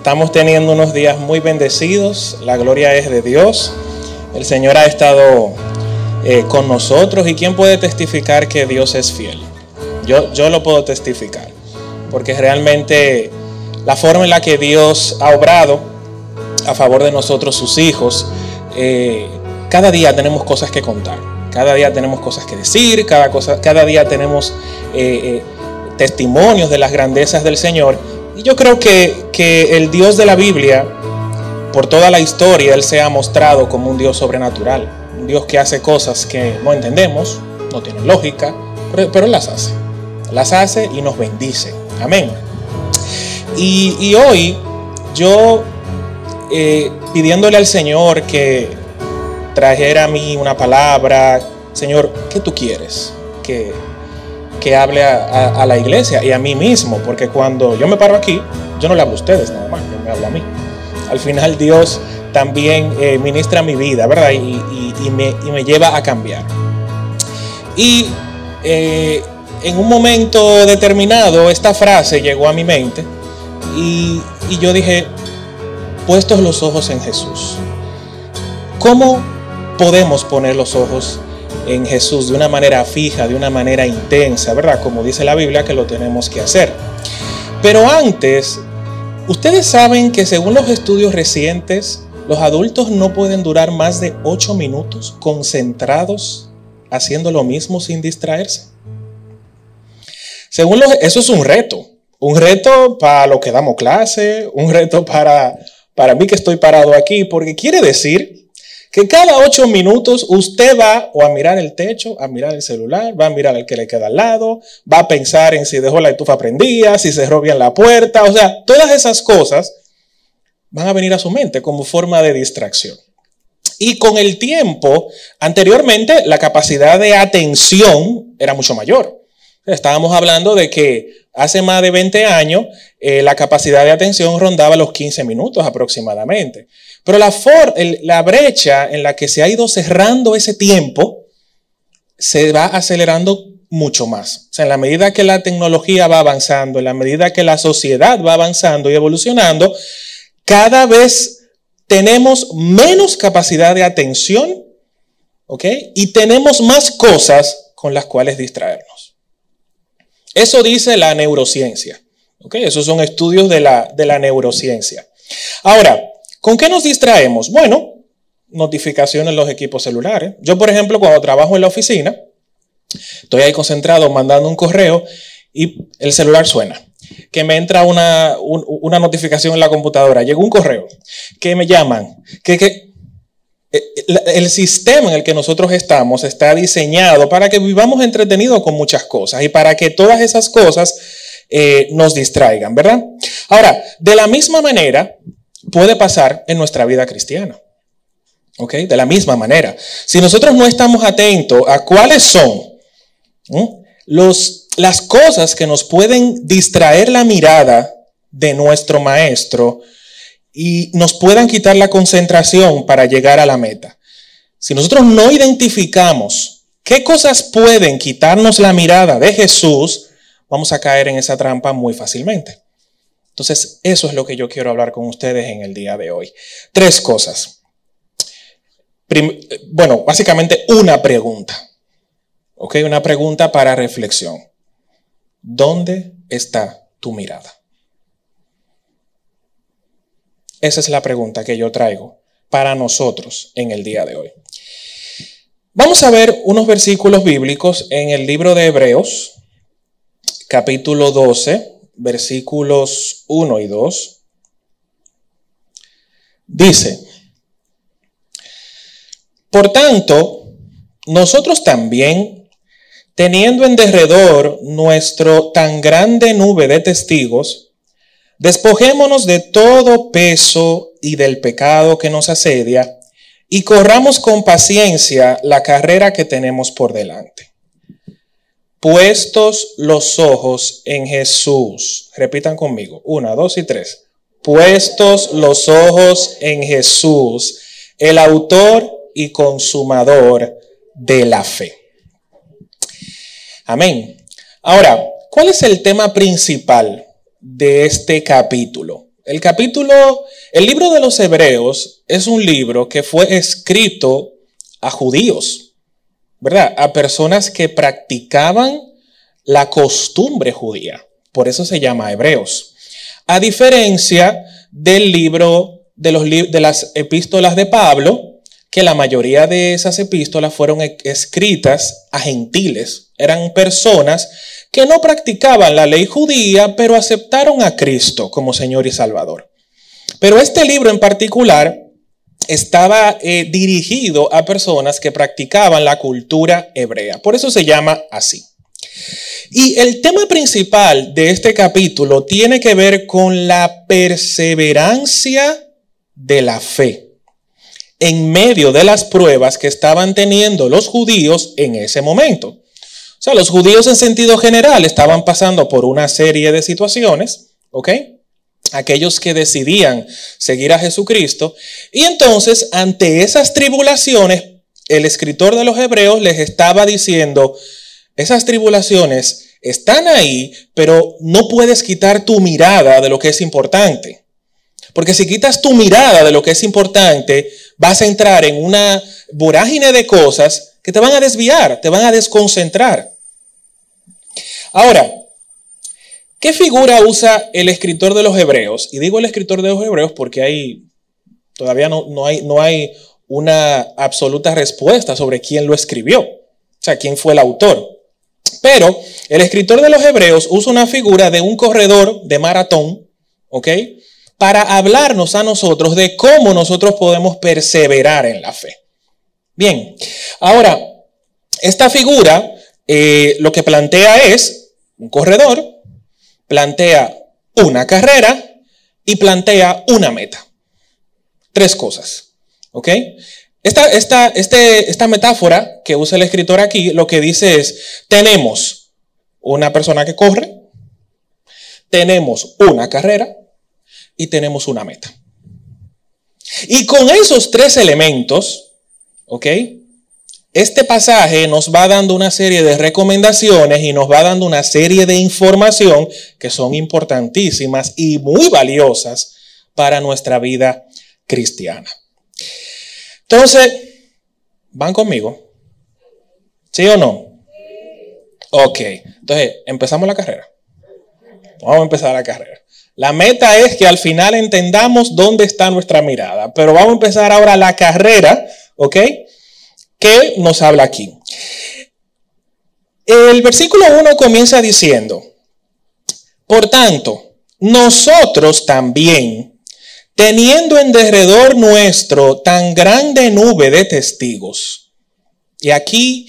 Estamos teniendo unos días muy bendecidos, la gloria es de Dios. El Señor ha estado eh, con nosotros y ¿quién puede testificar que Dios es fiel? Yo, yo lo puedo testificar, porque realmente la forma en la que Dios ha obrado a favor de nosotros, sus hijos, eh, cada día tenemos cosas que contar, cada día tenemos cosas que decir, cada, cosa, cada día tenemos eh, testimonios de las grandezas del Señor y yo creo que, el Dios de la Biblia, por toda la historia, Él se ha mostrado como un Dios sobrenatural. Un Dios que hace cosas que no entendemos, no tienen lógica, pero, Él las hace. Las hace y nos bendice. Amén. Y, hoy yo eh, pidiéndole al Señor que trajera a mí una palabra, Señor, ¿qué tú quieres? Que, que hable a, la iglesia y a mí mismo, porque cuando yo me paro aquí, yo no le hablo a ustedes nada más, yo me hablo a mí. Al final Dios también eh, ministra mi vida, ¿verdad? Y, me, lleva a cambiar. Y eh, en un momento determinado esta frase llegó a mi mente y, y yo dije, puestos los ojos en Jesús, ¿cómo podemos poner los ojos en Jesús de una manera fija, de una manera intensa, ¿verdad? Como dice la Biblia que lo tenemos que hacer. Pero antes, ustedes saben que según los estudios recientes, los adultos no pueden durar más de 8 minutos concentrados haciendo lo mismo sin distraerse. Según los, eso es un reto. Un reto para los que damos clase, un reto para, para mí que estoy parado aquí, porque quiere decir que cada ocho minutos usted va o a mirar el techo, a mirar el celular, va a mirar el que le queda al lado, va a pensar en si dejó la estufa prendida, si cerró bien la puerta, o sea, todas esas cosas van a venir a su mente como forma de distracción. Y con el tiempo, anteriormente la capacidad de atención era mucho mayor. Estábamos hablando de que hace más de 20 años eh, la capacidad de atención rondaba los 15 minutos aproximadamente. Pero la, la brecha en la que se ha ido cerrando ese tiempo se va acelerando mucho más. O sea, en la medida que la tecnología va avanzando, en la medida que la sociedad va avanzando y evolucionando, cada vez tenemos menos capacidad de atención, ¿ok? Y tenemos más cosas con las cuales distraernos. Eso dice la neurociencia, ¿ok? Esos son estudios de la, de la neurociencia. Ahora, ¿Con qué nos distraemos? Bueno, notificaciones en los equipos celulares. Yo, por ejemplo, cuando trabajo en la oficina, estoy ahí concentrado mandando un correo y el celular suena. Que me entra una, notificación en la computadora, llegó un correo, que me llaman, que, que el sistema en el que nosotros estamos está diseñado para que vivamos entretenidos con muchas cosas y para que todas esas cosas eh, nos distraigan, ¿verdad? Ahora, de la misma manera, puede pasar en nuestra vida cristiana. ¿Ok? De la misma manera. Si nosotros no estamos atentos a cuáles son los, las cosas que nos pueden distraer la mirada de nuestro maestro y nos puedan quitar la concentración para llegar a la meta. Si nosotros no identificamos qué cosas pueden quitarnos la mirada de Jesús, vamos a caer en esa trampa muy fácilmente. Entonces, eso es lo que yo quiero hablar con ustedes en el día de hoy. Tres cosas. bueno, básicamente una pregunta. ¿Ok? Una pregunta para reflexión. ¿Dónde está tu mirada? Esa es la pregunta que yo traigo para nosotros en el día de hoy. Vamos a ver unos versículos bíblicos en el libro de Hebreos, capítulo 12, versículos 1 y 2, dice, por tanto, nosotros también, teniendo en derredor nuestro tan grande nube de testigos, despojémonos de todo peso y del pecado que nos asedia, y corramos con paciencia la carrera que tenemos por delante puestos los ojos en Jesús. Repitan conmigo. Una, dos y tres. Puestos los ojos en Jesús, el autor y consumador de la fe. Amén. Ahora, ¿cuál es el tema principal de este capítulo? El capítulo, el libro de los Hebreos es un libro que fue escrito a judíos, ¿verdad? A personas que practicaban la costumbre judía. Por eso se llama Hebreos. A diferencia del libro de, los, de las epístolas de Pablo, que la mayoría de esas epístolas fueron e-, escritas a gentiles. Eran personas que no practicaban la ley judía, pero aceptaron a Cristo como Señor y Salvador. Pero este libro en particular estaba eh, dirigido a personas que practicaban la cultura hebrea. Por eso se llama así. Y el tema principal de este capítulo tiene que ver con la perseverancia de la fe en medio de las pruebas que estaban teniendo los judíos en ese momento. O sea, los judíos en sentido general estaban pasando por una serie de situaciones, ¿ok? Aquellos que decidían seguir a Jesucristo. Y entonces, ante esas tribulaciones, el escritor de los Hebreos les estaba diciendo, esas tribulaciones están ahí, pero no puedes quitar tu mirada de lo que es importante. Porque si quitas tu mirada de lo que es importante, vas a entrar en una vorágine de cosas que te van a desviar, te van a desconcentrar. Ahora, ¿qué figura usa el escritor de los hebreos? Y digo el escritor de los hebreos porque hay, todavía no, no, hay, no hay una absoluta respuesta sobre quién lo escribió, o sea, quién fue el autor. Pero el escritor de los Hebreos usa una figura de un corredor de maratón, ¿ok? Para hablarnos a nosotros de cómo nosotros podemos perseverar en la fe. Bien, ahora, esta figura eh, lo que plantea es un corredor, plantea una carrera y plantea una meta. Tres cosas, ¿ok? Esta, esta, este, esta metáfora que usa el escritor aquí lo que dice es, tenemos una persona que corre, tenemos una carrera y tenemos una meta. Y con esos tres elementos, ¿ok? Este pasaje nos va dando una serie de recomendaciones y nos va dando una serie de información que son importantísimas y muy valiosas para nuestra vida cristiana. Entonces, ¿van conmigo? ¿Sí o no? Ok, entonces, ¿empezamos la carrera? Vamos a empezar la carrera. La meta es que al final entendamos dónde está nuestra mirada, pero vamos a empezar ahora la carrera, ¿ok? ¿Qué nos habla aquí? El versículo 1 comienza diciendo, por tanto, nosotros también, teniendo en derredor nuestro tan grande nube de testigos. Y aquí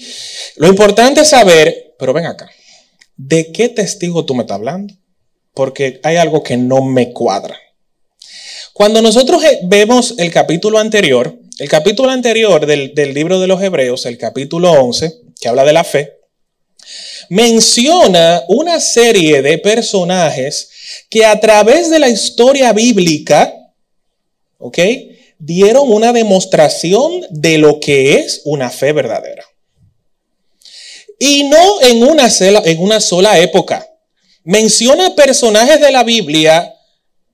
lo importante es saber, pero ven acá, ¿de qué testigo tú me estás hablando? Porque hay algo que no me cuadra. Cuando nosotros eh, vemos el capítulo anterior, el capítulo anterior del, del libro de los Hebreos, el capítulo 11, que habla de la fe, menciona una serie de personajes que a través de la historia bíblica ¿ok? Dieron una demostración de lo que es una fe verdadera. Y no en una, sola, en una sola época. Menciona personajes de la Biblia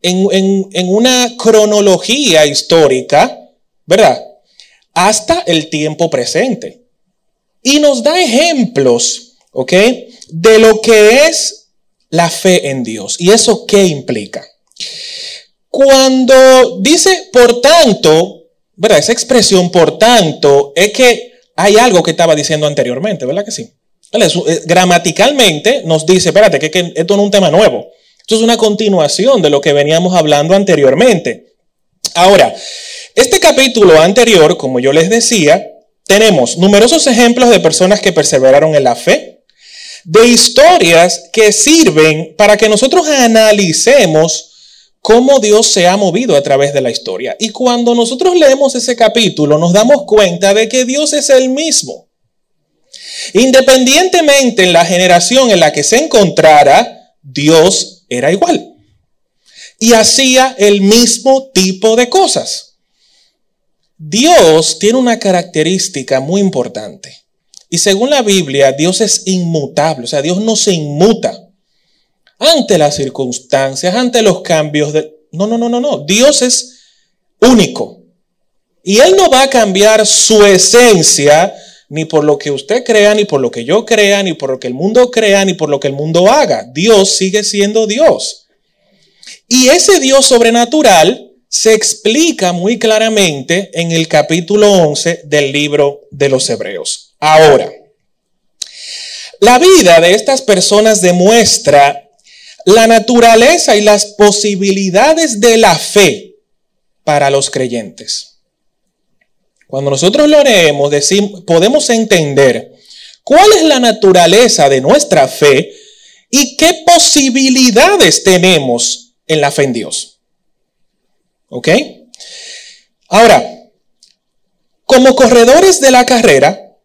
en, en una cronología histórica, ¿verdad? Hasta el tiempo presente. Y nos da ejemplos, ¿ok? De lo que es la fe en Dios. ¿Y eso qué implica? Cuando dice por tanto, ¿verdad? Esa expresión por tanto es que hay algo que estaba diciendo anteriormente, ¿verdad que sí? Eh, gramaticalmente nos dice, espérate, que, que esto no es un tema nuevo. Esto es una continuación de lo que veníamos hablando anteriormente. Ahora, este capítulo anterior, como yo les decía, tenemos numerosos ejemplos de personas que perseveraron en la fe, de historias que sirven para que nosotros analicemos cómo Dios se ha movido a través de la historia. Y cuando nosotros leemos ese capítulo, nos damos cuenta de que Dios es el mismo. Independientemente en la generación en la que se encontrara, Dios era igual. Y hacía el mismo tipo de cosas. Dios tiene una característica muy importante. Y según la Biblia, Dios es inmutable, o sea, Dios no se inmuta ante las circunstancias, ante los cambios No, no, no, no, no. Dios es único. Y Él no va a cambiar su esencia ni por lo que usted crea, ni por lo que yo crea, ni por lo que el mundo crea, ni por lo que el mundo haga. Dios sigue siendo Dios. Y ese Dios sobrenatural se explica muy claramente en el capítulo 11 del libro de los Hebreos. Ahora, la vida de estas personas demuestra la naturaleza y las posibilidades de la fe para los creyentes. Cuando nosotros lo leemos, decimos, podemos entender cuál es la naturaleza de nuestra fe y qué posibilidades tenemos en la fe en Dios. ¿Ok? Ahora, como corredores de la carrera,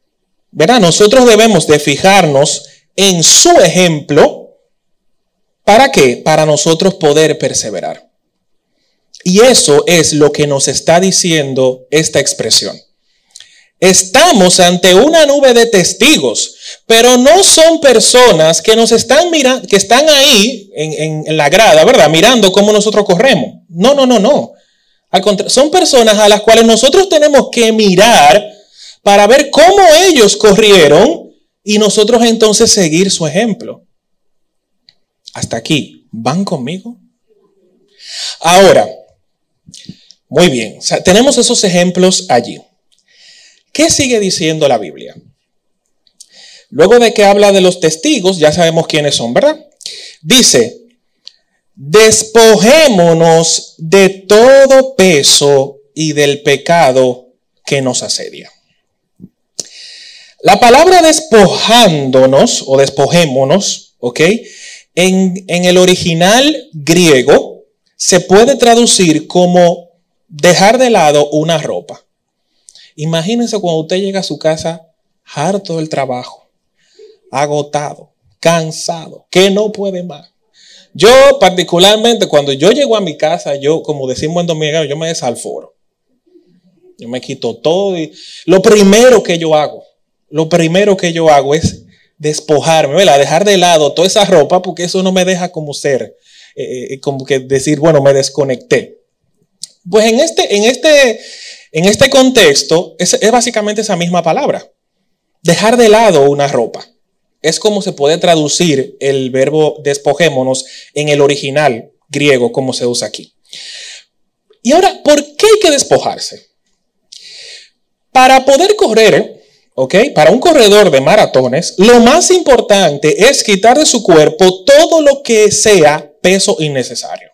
¿verdad? Nosotros debemos de fijarnos en su ejemplo ¿Para qué? Para nosotros poder perseverar. Y eso es lo que nos está diciendo esta expresión. Estamos ante una nube de testigos, pero no son personas que nos están mirando, que están ahí en, en, la grada, ¿verdad? Mirando cómo nosotros corremos. No, no, no, no. Al contrario, son personas a las cuales nosotros tenemos que mirar para ver cómo ellos corrieron y nosotros entonces seguir su ejemplo. Hasta aquí, ¿van conmigo? Ahora, muy bien, tenemos esos ejemplos allí. ¿Qué sigue diciendo la Biblia? Luego de que habla de los testigos, ya sabemos quiénes son, ¿verdad? Dice, despojémonos de todo peso y del pecado que nos asedia. La palabra despojándonos o despojémonos, ¿ok? En, el original griego se puede traducir como dejar de lado una ropa. Imagínense cuando usted llega a su casa harto del trabajo, agotado, cansado, que no puede más. Yo particularmente cuando yo llego a mi casa, yo como decimos en dominicano, yo me desalforo. Yo me quito todo lo primero que yo hago, lo primero que yo hago es despojarme, ¿verdad? Dejar de lado toda esa ropa porque eso no me deja como ser, eh, eh, como que decir, bueno, me desconecté. Pues en este, en este, en este contexto es, es básicamente esa misma palabra. Dejar de lado una ropa. Es como se puede traducir el verbo despojémonos en el original griego, como se usa aquí. Y ahora, ¿por qué hay que despojarse? Para poder correr, ¿ok? Para un corredor de maratones, lo más importante es quitar de su cuerpo todo lo que sea peso innecesario.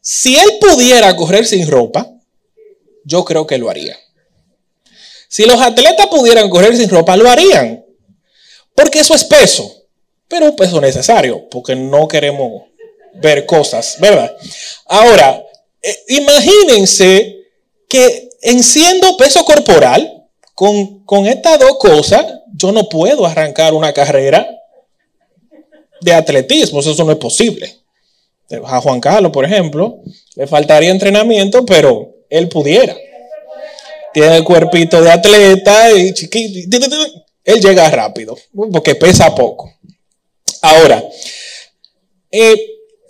Si él pudiera correr sin ropa, yo creo que lo haría. Si los atletas pudieran correr sin ropa, lo harían. Porque eso es peso, pero un peso necesario, porque no queremos ver cosas, ¿verdad? Ahora, eh, imagínense que en siendo peso corporal, con, con estas dos cosas, yo no puedo arrancar una carrera de atletismo, eso no es posible. A Juan Carlos, por ejemplo, le faltaría entrenamiento, pero él pudiera. Tiene el cuerpito de atleta y chiquito. Él llega rápido, porque pesa poco. Ahora, eh,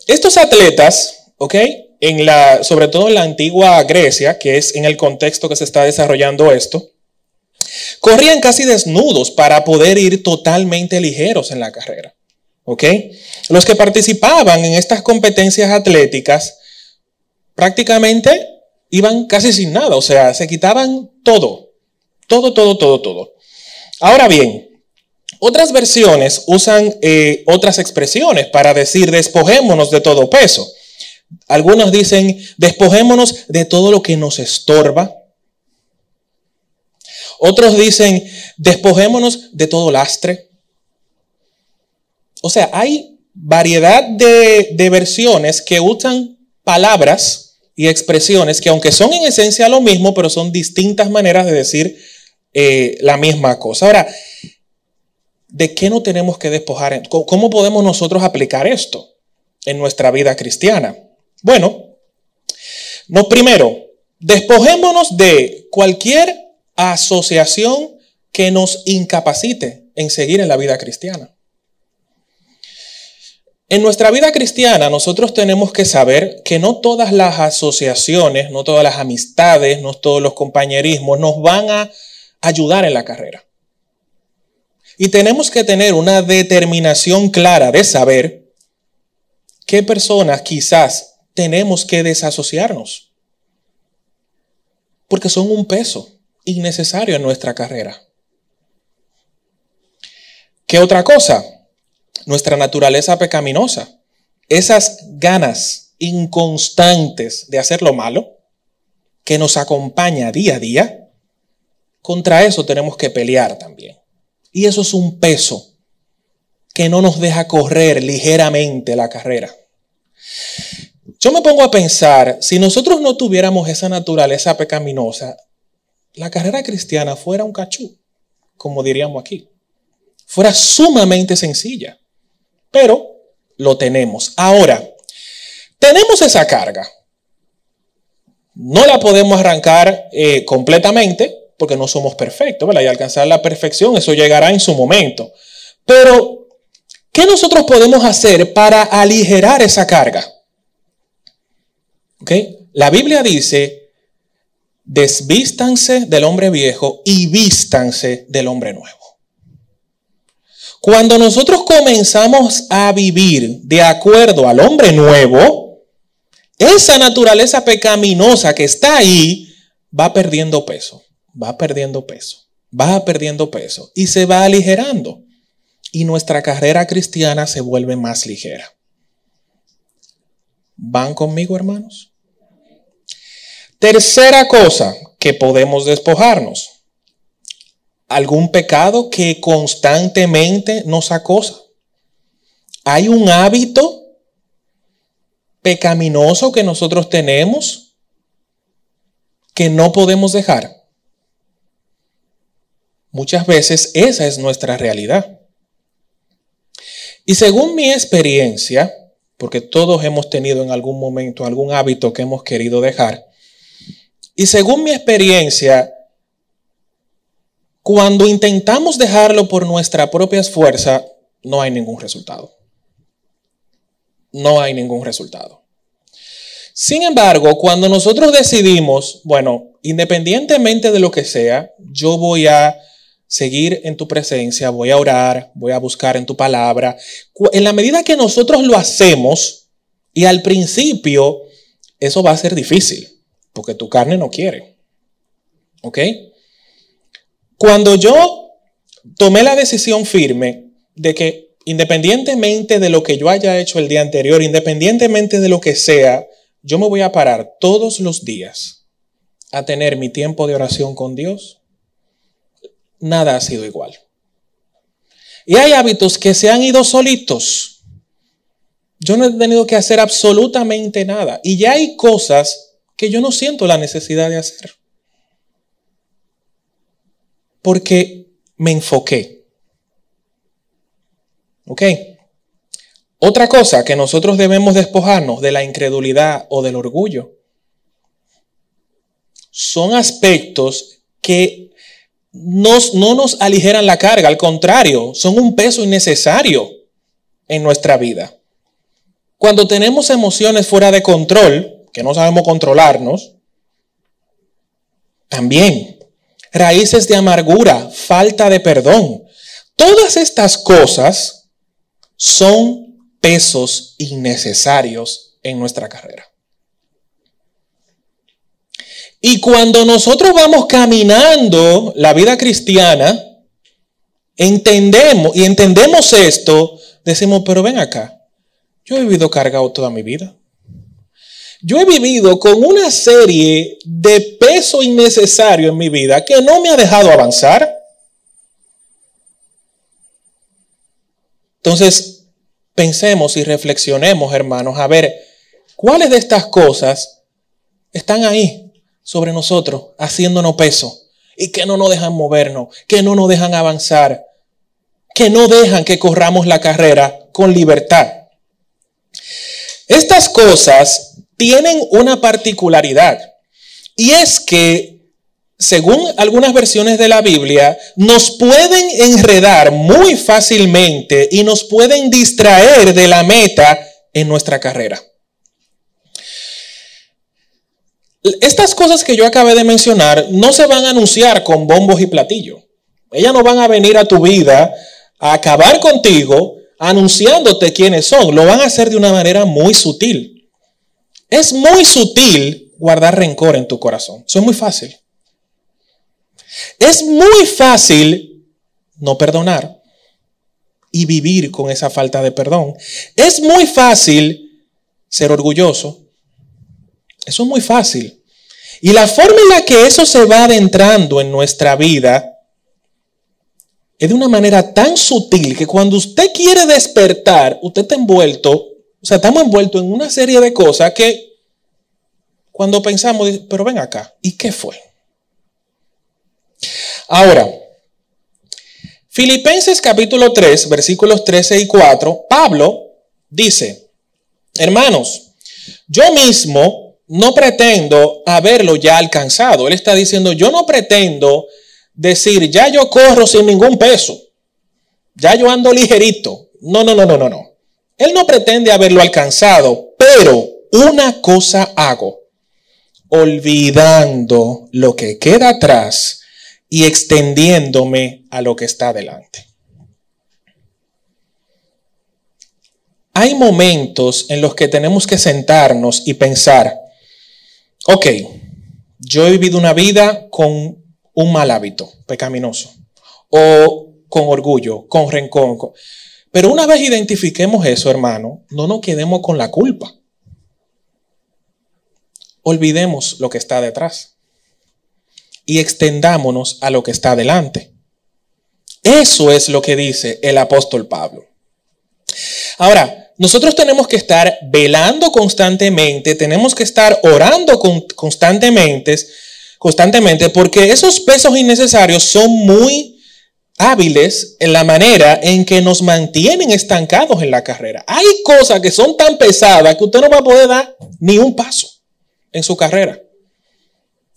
estos atletas, ¿ok? en la, sobre todo en la antigua Grecia, que es en el contexto que se está desarrollando esto, corrían casi desnudos para poder ir totalmente ligeros en la carrera. ¿Ok? Los que participaban en estas competencias atléticas prácticamente iban casi sin nada, o sea, se quitaban todo, todo, todo, todo, todo. Ahora bien, otras versiones usan eh, otras expresiones para decir despojémonos de todo peso. Algunos dicen, despojémonos de todo lo que nos estorba. Otros dicen, despojémonos de todo lastre. O sea, hay variedad de, versiones que usan palabras y expresiones que aunque son en esencia lo mismo, pero son distintas maneras de decir eh, la misma cosa. Ahora, ¿de qué no tenemos que despojar? ¿Cómo podemos nosotros aplicar esto en nuestra vida cristiana? Bueno, no, primero, despojémonos de cualquier asociación que nos incapacite en seguir en la vida cristiana. En nuestra vida cristiana nosotros tenemos que saber que no todas las asociaciones, no todas las amistades, no todos los compañerismos nos van a ayudar en la carrera. Y tenemos que tener una determinación clara de saber qué personas quizás tenemos que desasociarnos. Porque son un peso innecesario en nuestra carrera. ¿Qué otra cosa? Nuestra naturaleza pecaminosa. Esas ganas inconstantes de hacer lo malo que nos acompaña día a día, contra eso tenemos que pelear también. Y eso es un peso que no nos deja correr ligeramente la carrera. Yo me pongo a pensar, si nosotros no tuviéramos esa naturaleza pecaminosa, la carrera cristiana fuera un cachú, como diríamos aquí. Fuera sumamente sencilla. Pero lo tenemos. Ahora, tenemos esa carga. No la podemos arrancar eh, completamente porque no somos perfectos, ¿verdad? Y alcanzar la perfección, eso llegará en su momento. Pero, ¿qué nosotros podemos hacer para aligerar esa carga? La Biblia dice, desvístanse del hombre viejo y vístanse del hombre nuevo. Cuando nosotros comenzamos a vivir de acuerdo al hombre nuevo, esa naturaleza pecaminosa que está ahí va perdiendo peso, va perdiendo peso, va perdiendo peso y se va aligerando. Y nuestra carrera cristiana se vuelve más ligera. ¿Van conmigo, hermanos? Tercera cosa que podemos despojarnos algún pecado que constantemente nos acosa. Hay un hábito pecaminoso que nosotros tenemos que no podemos dejar. Muchas veces esa es nuestra realidad. Y según mi experiencia, porque todos hemos tenido en algún momento algún hábito que hemos querido dejar, y según mi experiencia, cuando intentamos dejarlo por nuestra propia fuerza, no hay ningún resultado. No hay ningún resultado. Sin embargo, cuando nosotros decidimos, bueno, independientemente de lo que sea, yo voy a seguir en tu presencia, voy a orar, voy a buscar en tu palabra, en la medida que nosotros lo hacemos, y al principio, eso va a ser difícil, porque tu carne no quiere. ¿Ok? Cuando yo tomé la decisión firme de que independientemente de lo que yo haya hecho el día anterior, independientemente de lo que sea, yo me voy a parar todos los días a tener mi tiempo de oración con Dios, nada ha sido igual. Y hay hábitos que se han ido solitos. Yo no he tenido que hacer absolutamente nada. Y ya hay cosas que yo no siento la necesidad de hacer porque me enfoqué. ¿Ok? Otra cosa que nosotros debemos despojarnos de la incredulidad o del orgullo son aspectos que no nos aligeran la carga, al contrario, son un peso innecesario en nuestra vida. Cuando tenemos emociones fuera de control, que no sabemos controlarnos, también raíces de amargura, falta de perdón. Todas estas cosas son pesos innecesarios en nuestra carrera. Y cuando nosotros vamos caminando la vida cristiana, entendemos y entendemos esto, decimos, pero ven acá, yo he vivido cargado toda mi vida. Yo he vivido con una serie de peso innecesario en mi vida que no me ha dejado avanzar. Entonces, pensemos y reflexionemos, hermanos, a ver cuáles de estas cosas están ahí sobre nosotros, haciéndonos peso y que no nos dejan movernos, que no nos dejan avanzar, que no dejan que corramos la carrera con libertad. Estas cosas tienen una particularidad y es que según algunas versiones de la Biblia, nos pueden enredar muy fácilmente y nos pueden distraer de la meta en nuestra carrera. Estas cosas que yo acabé de mencionar no se van a anunciar con bombos y platillos. Ellas no van a venir a tu vida a acabar contigo anunciándote quiénes son. Lo van a hacer de una manera muy sutil. Es muy sutil guardar rencor en tu corazón. Eso es muy fácil. Es muy fácil no perdonar y vivir con esa falta de perdón. Es muy fácil ser orgulloso. Eso es muy fácil. Y la forma en la que eso se va adentrando en nuestra vida es de una manera tan sutil que cuando usted quiere despertar, usted está envuelto, o sea, estamos envueltos en una serie de cosas que cuando pensamos, pero ven acá, ¿y qué fue? Ahora, Filipenses capítulo 3, versículos 13 y 4, Pablo dice, hermanos, yo mismo no pretendo haberlo ya alcanzado. Él está diciendo, yo no pretendo decir, ya yo corro sin ningún peso, ya yo ando ligerito. No, no, no, no, no, no. Él no pretende haberlo alcanzado, pero una cosa hago, olvidando lo que queda atrás y extendiéndome a lo que está delante. Hay momentos en los que tenemos que sentarnos y pensar, ok, yo he vivido una vida con un mal hábito pecaminoso o con orgullo, con rencor. Pero una vez identifiquemos eso, hermano, no nos quedemos con la culpa. Olvidemos lo que está detrás y extendámonos a lo que está delante. Eso es lo que dice el apóstol Pablo. Ahora, nosotros tenemos que estar velando constantemente, tenemos que estar orando constantemente, constantemente, porque esos pesos innecesarios son muy hábiles en la manera en que nos mantienen estancados en la carrera. Hay cosas que son tan pesadas que usted no va a poder dar ni un paso en su carrera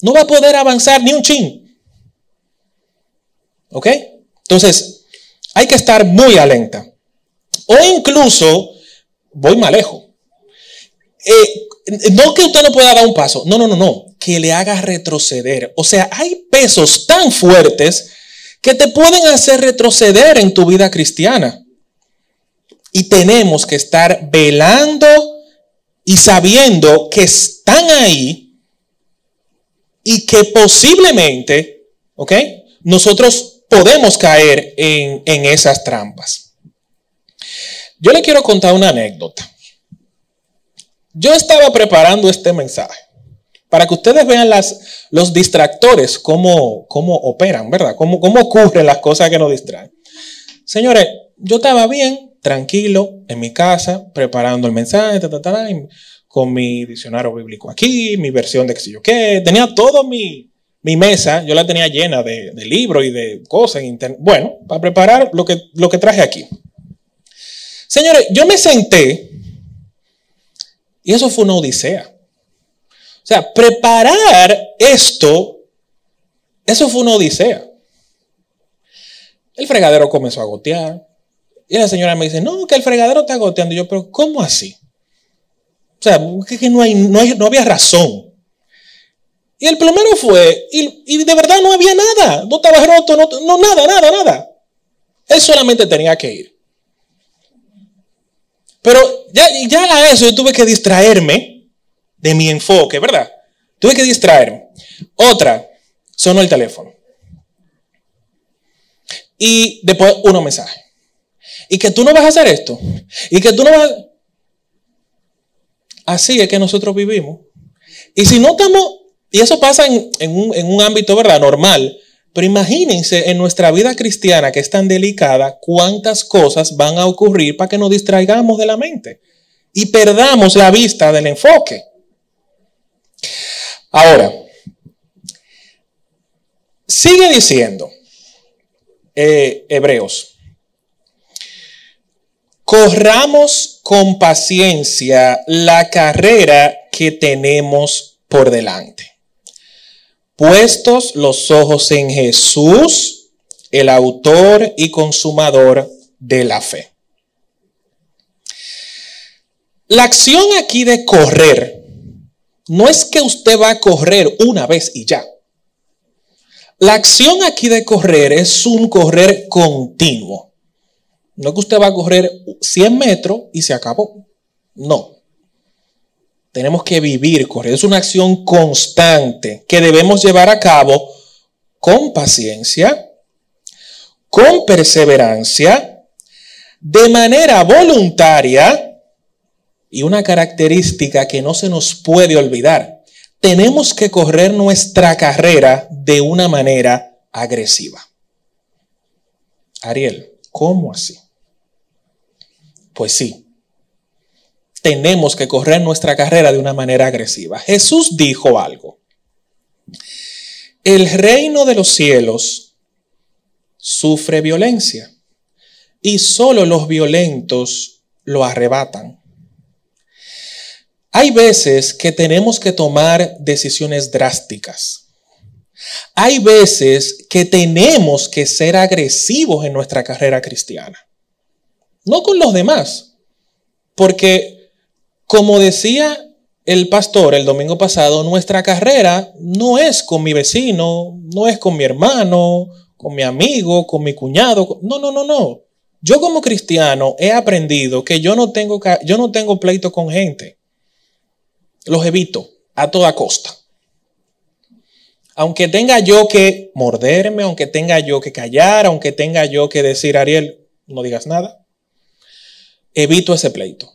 no va a poder avanzar ni un chin. ¿Ok? Entonces, hay que estar muy alenta. O incluso, voy más lejos. Eh, no que usted no pueda dar un paso, no, no, no, no, que le haga retroceder. O sea, hay pesos tan fuertes que te pueden hacer retroceder en tu vida cristiana. Y tenemos que estar velando y sabiendo que están ahí y que posiblemente, ¿ok? Nosotros podemos caer en, esas trampas. Yo le quiero contar una anécdota. Yo estaba preparando este mensaje para que ustedes vean las, los distractores, cómo, cómo operan, ¿verdad? Cómo, cómo ocurren las cosas que nos distraen. Señores, yo estaba bien, tranquilo, en mi casa, preparando el mensaje, con mi diccionario bíblico aquí, mi versión de que yo qué, tenía todo mi, mesa, yo la tenía llena de, libros y de cosas. Bueno, para preparar lo que, lo que traje aquí. Señores, yo me senté y eso fue una odisea. O sea, preparar esto, eso fue una odisea. El fregadero comenzó a gotear. Y la señora me dice, no, que el fregadero está goteando. Y yo, pero ¿cómo así? O sea, que no, hay, no, había razón. Y el plomero fue, y, de verdad no había nada. No estaba roto, no, no, nada, nada, nada. Él solamente tenía que ir. Pero ya, ya a eso yo tuve que distraerme de mi enfoque, ¿verdad? Tuve que distraerme. Otra, sonó el teléfono. Y después uno mensaje. Y que tú no vas a hacer esto. Y que tú no vas a... Así es que nosotros vivimos. Y si no estamos, y eso pasa en, un, ámbito, ¿verdad? Normal. Pero imagínense en nuestra vida cristiana que es tan delicada, cuántas cosas van a ocurrir para que nos distraigamos de la mente y perdamos la vista del enfoque. Ahora, sigue diciendo eh, Hebreos corramos con paciencia la carrera que tenemos por delante. puestos los ojos en Jesús, el autor y consumador de la fe. La acción aquí de correr no es que usted va a correr una vez y ya. La acción aquí de correr es un correr continuo. No que usted va a correr 100 metros y se acabó. No. Tenemos que vivir correr. Es una acción constante que debemos llevar a cabo con paciencia, con perseverancia, de manera voluntaria y una característica que no se nos puede olvidar. Tenemos que correr nuestra carrera de una manera agresiva. Ariel, ¿cómo así? Pues sí, tenemos que correr nuestra carrera de una manera agresiva. Jesús dijo algo. El reino de los cielos sufre violencia y solo los violentos lo arrebatan. Hay veces que tenemos que tomar decisiones drásticas. Hay veces que tenemos que ser agresivos en nuestra carrera cristiana. No con los demás. Porque, como decía el pastor el domingo pasado, nuestra carrera no es con mi vecino, no es con mi hermano, con mi amigo, con mi cuñado. No, no, no, no. Yo como cristiano he aprendido que yo no tengo, yo no tengo pleito con gente los evito a toda costa. Aunque tenga yo que morderme, aunque tenga yo que callar, aunque tenga yo que decir, Ariel, no digas nada, evito ese pleito.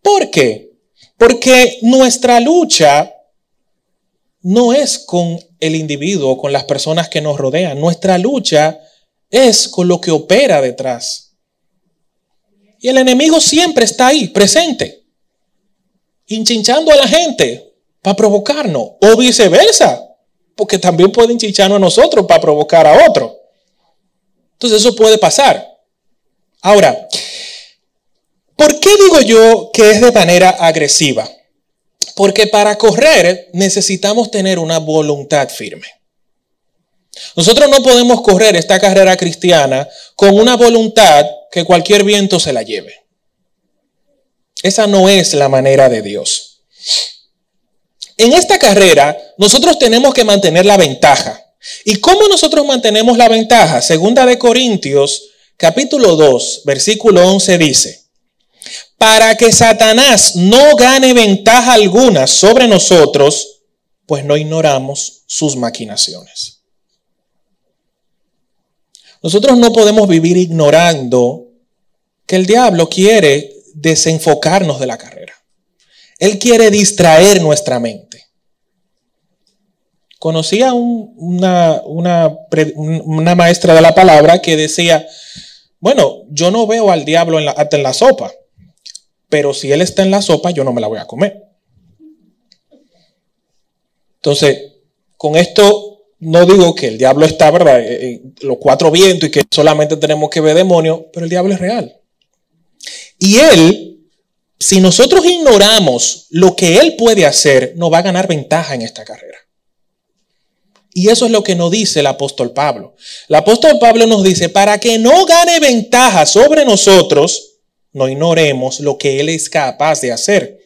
¿Por qué? Porque nuestra lucha no es con el individuo, con las personas que nos rodean. Nuestra lucha es con lo que opera detrás. Y el enemigo siempre está ahí, presente hinchinchando a la gente para provocarnos, o viceversa, porque también puede hinchincharnos a nosotros para provocar a otro. Entonces eso puede pasar. Ahora, ¿por qué digo yo que es de manera agresiva? Porque para correr necesitamos tener una voluntad firme. Nosotros no podemos correr esta carrera cristiana con una voluntad que cualquier viento se la lleve. Esa no es la manera de Dios. En esta carrera, nosotros tenemos que mantener la ventaja. ¿Y cómo nosotros mantenemos la ventaja? Segunda de Corintios, capítulo 2, versículo 11 dice, para que Satanás no gane ventaja alguna sobre nosotros, pues no ignoramos sus maquinaciones. Nosotros no podemos vivir ignorando que el diablo quiere desenfocarnos de la carrera. Él quiere distraer nuestra mente. Conocí a una, una, maestra de la palabra que decía, bueno, yo no veo al diablo en la, hasta en la sopa, pero si él está en la sopa, yo no me la voy a comer. Entonces, con esto no digo que el diablo está, ¿verdad? En los cuatro vientos y que solamente tenemos que ver demonios, pero el diablo es real. Y Él, si nosotros ignoramos lo que Él puede hacer, nos va a ganar ventaja en esta carrera. Y eso es lo que nos dice el apóstol Pablo. El apóstol Pablo nos dice, para que no gane ventaja sobre nosotros, no ignoremos lo que Él es capaz de hacer.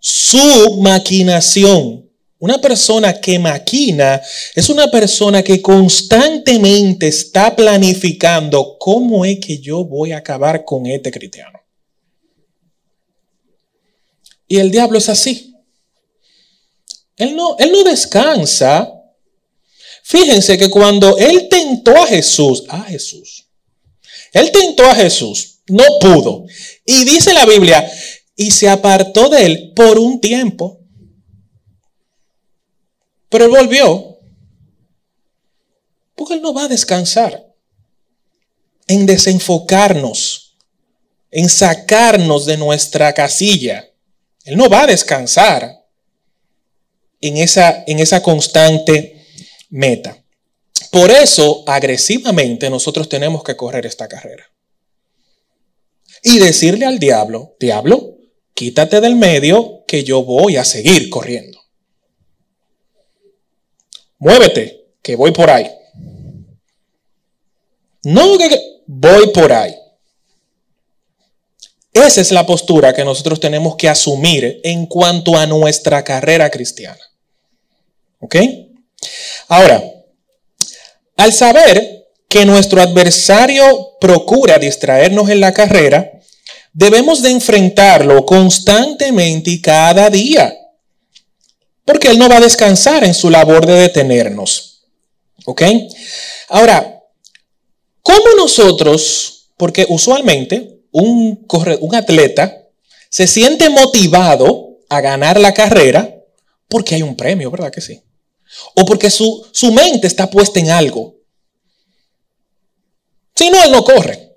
Su maquinación. Una persona que maquina es una persona que constantemente está planificando cómo es que yo voy a acabar con este cristiano. Y el diablo es así. Él no, él no descansa. Fíjense que cuando él tentó a Jesús, a Jesús, él tentó a Jesús, no pudo. Y dice la Biblia, y se apartó de él por un tiempo. Pero él volvió. Porque él no va a descansar en desenfocarnos, en sacarnos de nuestra casilla. Él no va a descansar en esa, en esa constante meta. Por eso, agresivamente, nosotros tenemos que correr esta carrera. Y decirle al diablo, diablo, quítate del medio que yo voy a seguir corriendo. Muévete, que voy por ahí. No que voy por ahí. Esa es la postura que nosotros tenemos que asumir en cuanto a nuestra carrera cristiana. ¿Ok? Ahora, al saber que nuestro adversario procura distraernos en la carrera, debemos de enfrentarlo constantemente y cada día, porque él no va a descansar en su labor de detenernos. ¿Ok? Ahora, ¿cómo nosotros, porque usualmente un, un atleta se siente motivado a ganar la carrera porque hay un premio, ¿verdad que sí? O porque su, su mente está puesta en algo. Si no, él no corre.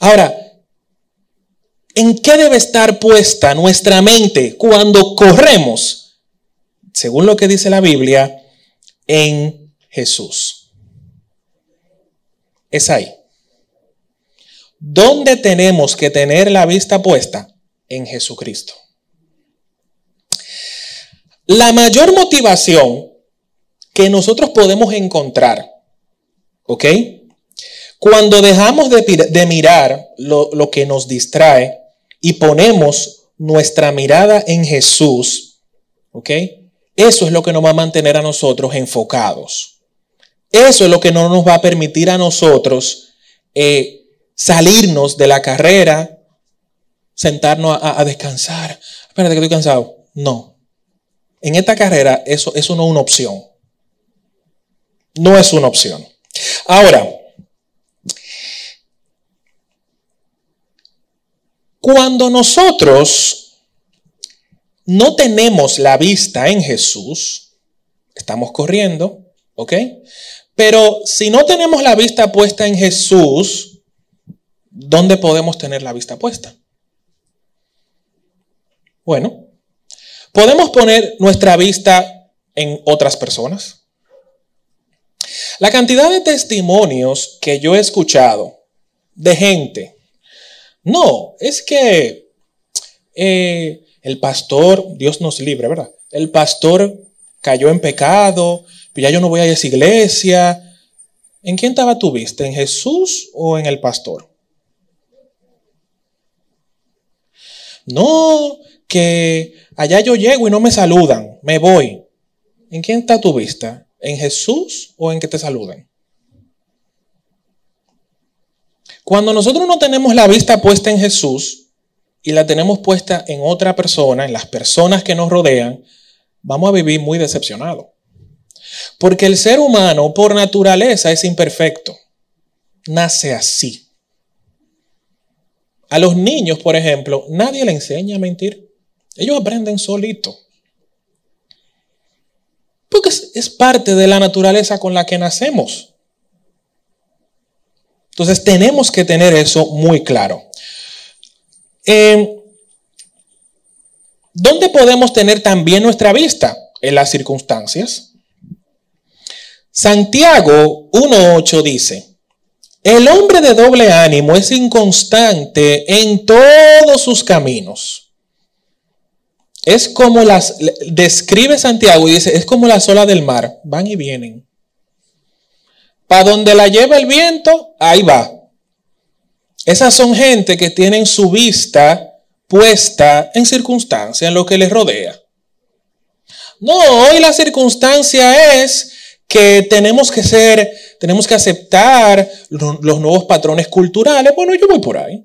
Ahora, ¿en qué debe estar puesta nuestra mente cuando corremos? Según lo que dice la Biblia, en Jesús. Es ahí. ¿Dónde tenemos que tener la vista puesta? En Jesucristo. La mayor motivación que nosotros podemos encontrar, ¿ok? Cuando dejamos de, mirar lo, que nos distrae y ponemos nuestra mirada en Jesús, ¿ok? Eso es lo que nos va a mantener a nosotros enfocados. Eso es lo que no nos va a permitir a nosotros eh, salirnos de la carrera, sentarnos a, descansar. Espérate que estoy cansado. No. En esta carrera eso, eso no es una opción. No es una opción. Ahora, cuando nosotros no tenemos la vista en Jesús, estamos corriendo, ¿ok? Pero si no tenemos la vista puesta en Jesús, ¿dónde podemos tener la vista puesta? Bueno, ¿Podemos poner nuestra vista en otras personas? La cantidad de testimonios que yo he escuchado de gente, no, es que eh, el pastor, Dios nos libre, ¿verdad? El pastor cayó en pecado, pero ya yo no voy a esa iglesia. ¿En quién estaba tu vista? ¿En Jesús o en el pastor? No, que allá yo llego y no me saludan, me voy. ¿En quién está tu vista? ¿En Jesús o en que te saluden? Cuando nosotros no tenemos la vista puesta en Jesús y la tenemos puesta en otra persona, en las personas que nos rodean, vamos a vivir muy decepcionados. Porque el ser humano por naturaleza es imperfecto. Nace así. A los niños, por ejemplo, nadie le enseña a mentir. Ellos aprenden solito. Porque es, parte de la naturaleza con la que nacemos. Entonces tenemos que tener eso muy claro. Em, ¿Dónde podemos tener también nuestra vista? En las circunstancias. Santiago 1.8 dice, el hombre de doble ánimo es inconstante en todos sus caminos. Es como las, describe Santiago y dice, es como las olas del mar, van y vienen. Para donde la lleva el viento, ahí va. Esas son gente que tienen su vista puesta en circunstancia, en lo que les rodea. No, hoy la circunstancia es que tenemos que ser, tenemos que aceptar los, nuevos patrones culturales. Bueno, yo voy por ahí.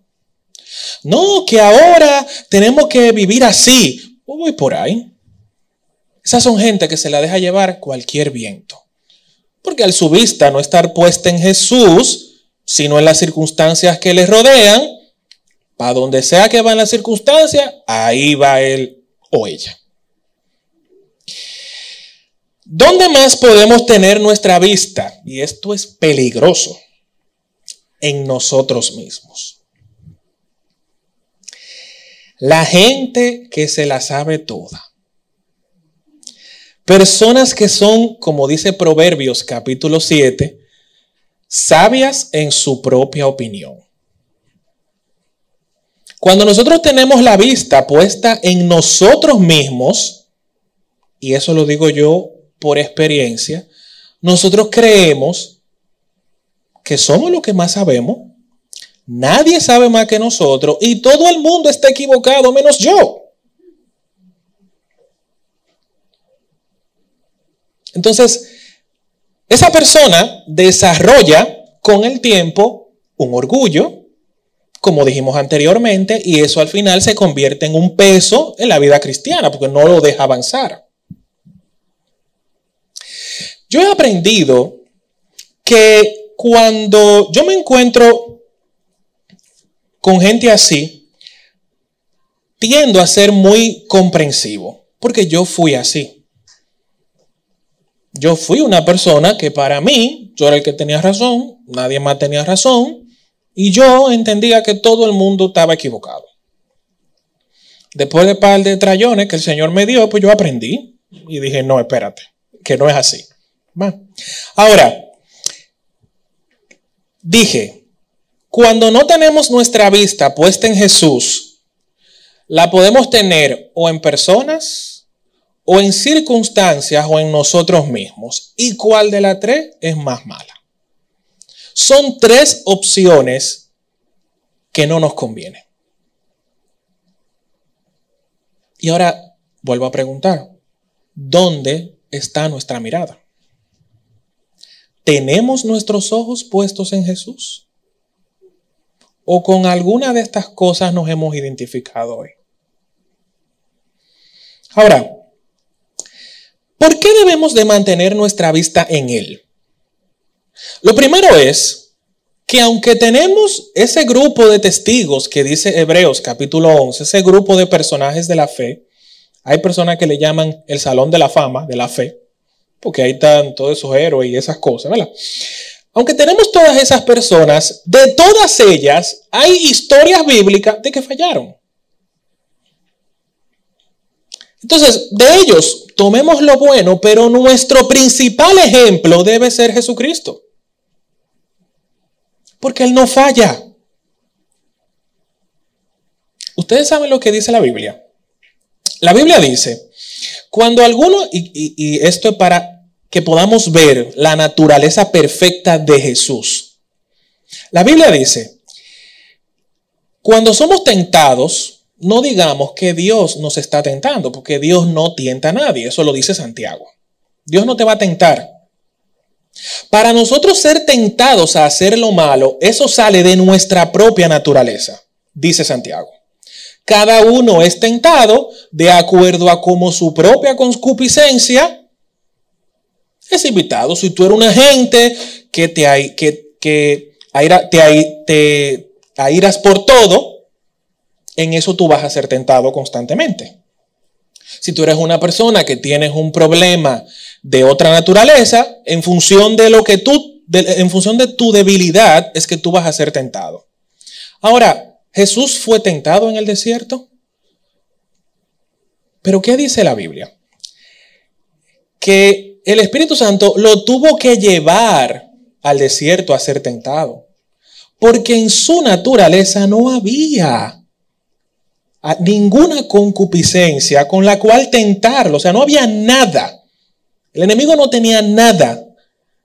No, que ahora tenemos que vivir así o voy por ahí. Esas son gente que se la deja llevar cualquier viento. Porque al su vista no estar puesta en Jesús, sino en las circunstancias que le rodean, para donde sea que van las circunstancias, ahí va él o ella. ¿Dónde más podemos tener nuestra vista? Y esto es peligroso. En nosotros mismos. La gente que se la sabe toda. Personas que son, como dice Proverbios capítulo 7, sabias en su propia opinión. Cuando nosotros tenemos la vista puesta en nosotros mismos, y eso lo digo yo por experiencia, nosotros creemos que somos los que más sabemos, nadie sabe más que nosotros y todo el mundo está equivocado menos yo. Entonces, esa persona desarrolla con el tiempo un orgullo, como dijimos anteriormente, y eso al final se convierte en un peso en la vida cristiana, porque no lo deja avanzar. Yo he aprendido que cuando yo me encuentro con gente así, tiendo a ser muy comprensivo, porque yo fui así. Yo fui una persona que para mí, yo era el que tenía razón, nadie más tenía razón, y yo entendía que todo el mundo estaba equivocado. Después de par de trayones que el Señor me dio, pues yo aprendí y dije, no, espérate, que no es así. Ahora, dije, cuando no tenemos nuestra vista puesta en Jesús, la podemos tener o en personas, o en circunstancias, o en nosotros mismos. ¿Y cuál de las tres es más mala? Son tres opciones que no nos convienen. Y ahora vuelvo a preguntar, ¿dónde está nuestra mirada? ¿Tenemos nuestros ojos puestos en Jesús? ¿O con alguna de estas cosas nos hemos identificado hoy? Ahora, ¿por qué debemos de mantener nuestra vista en Él? Lo primero es que aunque tenemos ese grupo de testigos que dice Hebreos capítulo 11, ese grupo de personajes de la fe, hay personas que le llaman el salón de la fama de la fe, porque ahí están todos esos héroes y esas cosas, ¿verdad? Aunque tenemos todas esas personas, de todas ellas hay historias bíblicas de que fallaron. Entonces, de ellos tomemos lo bueno, pero nuestro principal ejemplo debe ser Jesucristo. Porque Él no falla. Ustedes saben lo que dice la Biblia. La Biblia dice, cuando alguno, y, y esto es para que podamos ver la naturaleza perfecta de Jesús. La Biblia dice, cuando somos tentados, no digamos que Dios nos está tentando, porque Dios no tienta a nadie, eso lo dice Santiago. Dios no te va a tentar. Para nosotros ser tentados a hacer lo malo, eso sale de nuestra propia naturaleza, dice Santiago. Cada uno es tentado de acuerdo a como su propia concupiscencia es invitado. Si tú eres un agente que te, que, que te, te airas por todo, en eso tú vas a ser tentado constantemente. Si tú eres una persona que tienes un problema de otra naturaleza, en función de lo que tú, en función de tu debilidad, es que tú vas a ser tentado. Ahora, ¿Jesús fue tentado en el desierto? Pero ¿qué dice la Biblia? Que el Espíritu Santo lo tuvo que llevar al desierto a ser tentado, porque en su naturaleza no había ninguna concupiscencia con la cual tentarlo, o sea, no había nada. El enemigo no tenía nada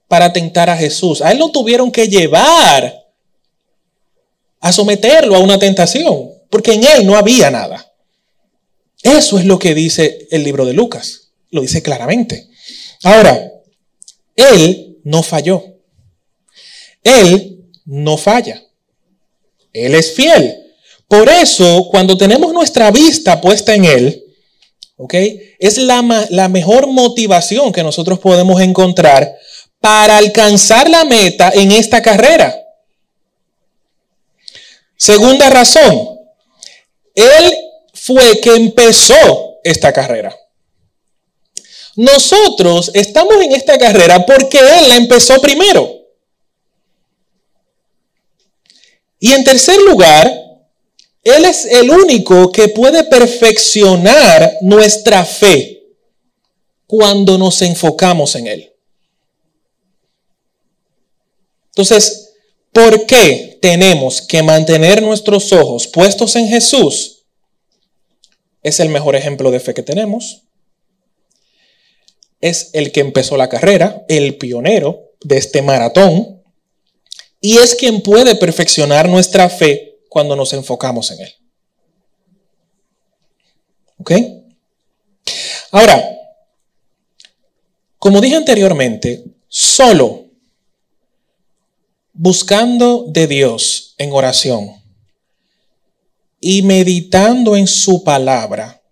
para tentar a Jesús. A él lo tuvieron que llevar a someterlo a una tentación, porque en él no había nada. Eso es lo que dice el libro de Lucas, lo dice claramente. Ahora, Él no falló. Él no falla. Él es fiel. Por eso, cuando tenemos nuestra vista puesta en Él, ¿ok? Es la, la mejor motivación que nosotros podemos encontrar para alcanzar la meta en esta carrera. Segunda razón, Él fue que empezó esta carrera. Nosotros estamos en esta carrera porque Él la empezó primero. Y en tercer lugar, Él es el único que puede perfeccionar nuestra fe cuando nos enfocamos en Él. Entonces, ¿por qué tenemos que mantener nuestros ojos puestos en Jesús? Es el mejor ejemplo de fe que tenemos es el que empezó la carrera, el pionero de este maratón, y es quien puede perfeccionar nuestra fe cuando nos enfocamos en él. ¿Ok? Ahora, como dije anteriormente, solo buscando de Dios en oración y meditando en su palabra,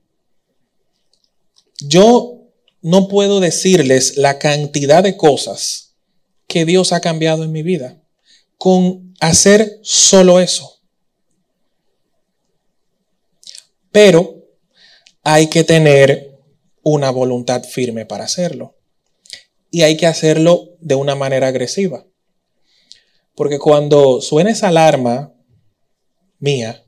yo no puedo decirles la cantidad de cosas que Dios ha cambiado en mi vida con hacer solo eso. Pero hay que tener una voluntad firme para hacerlo. Y hay que hacerlo de una manera agresiva. Porque cuando suena esa alarma mía,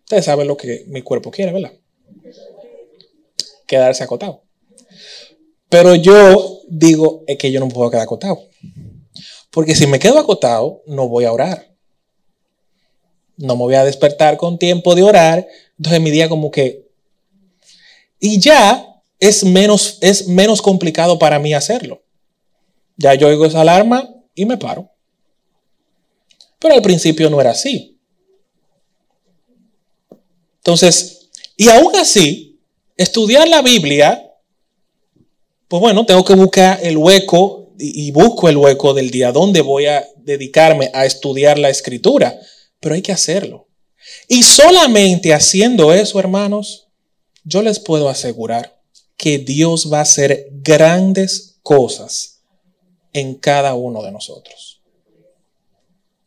ustedes saben lo que mi cuerpo quiere, ¿verdad? Quedarse acotado. Pero yo digo, es que yo no puedo quedar acotado. Porque si me quedo acotado, no voy a orar. No me voy a despertar con tiempo de orar. Entonces mi día como que... Y ya es menos, es menos complicado para mí hacerlo. Ya yo oigo esa alarma y me paro. Pero al principio no era así. Entonces, y aún así, estudiar la Biblia, pues bueno, tengo que buscar el hueco y, y busco el hueco del día donde voy a dedicarme a estudiar la escritura, pero hay que hacerlo. Y solamente haciendo eso, hermanos, yo les puedo asegurar que Dios va a hacer grandes cosas en cada uno de nosotros.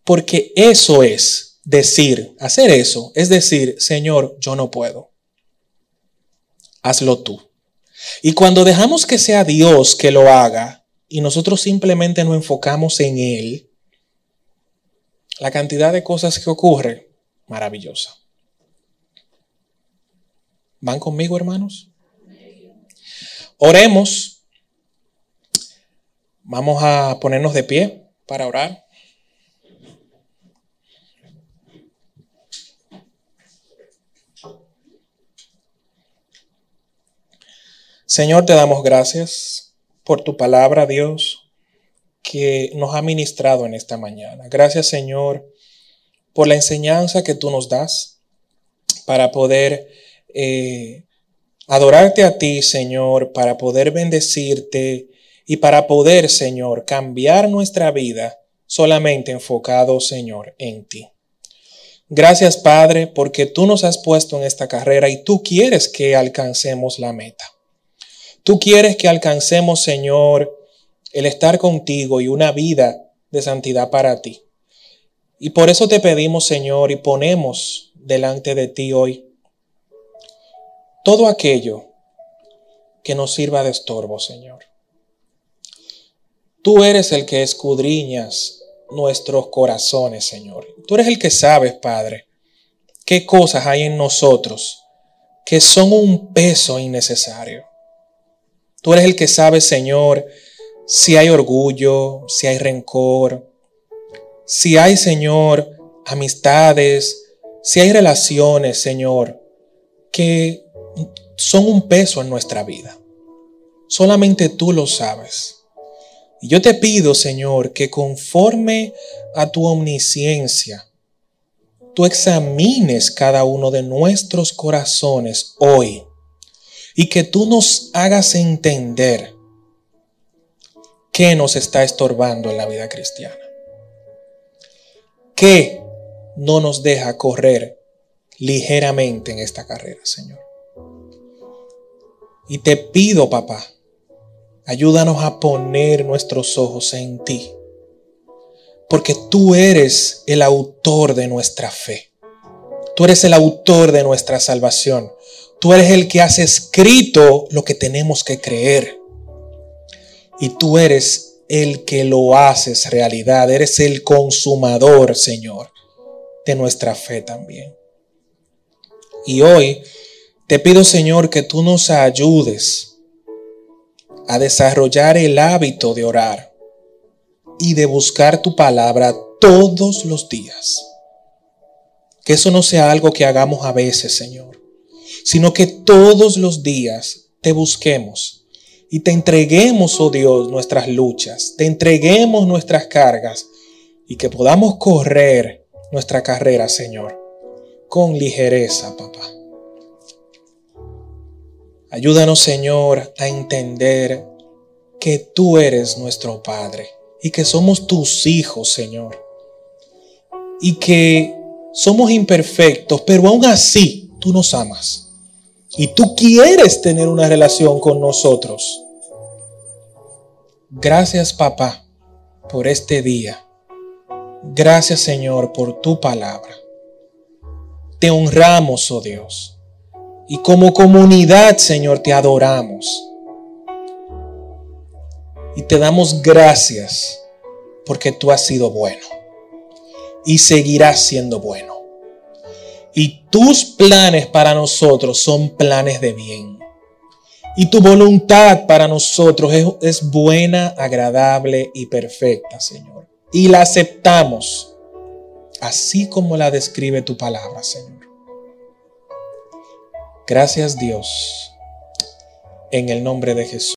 Porque eso es decir, hacer eso es decir, Señor, yo no puedo. Hazlo tú. Y cuando dejamos que sea Dios que lo haga y nosotros simplemente nos enfocamos en Él, la cantidad de cosas que ocurre, maravillosa. ¿Van conmigo, hermanos? Oremos. Vamos a ponernos de pie para orar. Señor, te damos gracias por tu palabra, Dios, que nos ha ministrado en esta mañana. Gracias, Señor, por la enseñanza que tú nos das para poder eh, adorarte a ti, Señor, para poder bendecirte y para poder, Señor, cambiar nuestra vida solamente enfocado, Señor, en ti. Gracias, Padre, porque tú nos has puesto en esta carrera y tú quieres que alcancemos la meta. Tú quieres que alcancemos, Señor, el estar contigo y una vida de santidad para ti. Y por eso te pedimos, Señor, y ponemos delante de ti hoy todo aquello que nos sirva de estorbo, Señor. Tú eres el que escudriñas nuestros corazones, Señor. Tú eres el que sabes, Padre, qué cosas hay en nosotros que son un peso innecesario. Tú eres el que sabe, Señor, si hay orgullo, si hay rencor, si hay, Señor, amistades, si hay relaciones, Señor, que son un peso en nuestra vida. Solamente tú lo sabes. Y yo te pido, Señor, que conforme a tu omnisciencia, tú examines cada uno de nuestros corazones hoy y que tú nos hagas entender qué nos está estorbando en la vida cristiana. ¿Qué no nos deja correr ligeramente en esta carrera, Señor? Y te pido, papá, ayúdanos a poner nuestros ojos en ti, porque tú eres el autor de nuestra fe. Tú eres el autor de nuestra salvación. Tú eres el que has escrito lo que tenemos que creer. Y tú eres el que lo haces realidad. Eres el consumador, Señor, de nuestra fe también. Y hoy te pido, Señor, que tú nos ayudes a desarrollar el hábito de orar y de buscar tu palabra todos los días. Que eso no sea algo que hagamos a veces, Señor, sino que todos los días te busquemos y te entreguemos, oh Dios, nuestras luchas, te entreguemos nuestras cargas y que podamos correr nuestra carrera, Señor, con ligereza, papá. Ayúdanos, Señor, a entender que tú eres nuestro Padre y que somos tus hijos, Señor. Y que somos imperfectos, pero aún así tú nos amas. Y tú quieres tener una relación con nosotros. Gracias, papá, por este día. Gracias, Señor, por tu palabra. Te honramos, oh Dios. Y como comunidad, Señor, te adoramos. Y te damos gracias porque tú has sido bueno. Y seguirás siendo bueno. Y tus planes para nosotros son planes de bien. Y tu voluntad para nosotros es, es buena, agradable y perfecta, Señor. Y la aceptamos así como la describe tu palabra, Señor. Gracias Dios, en el nombre de Jesús.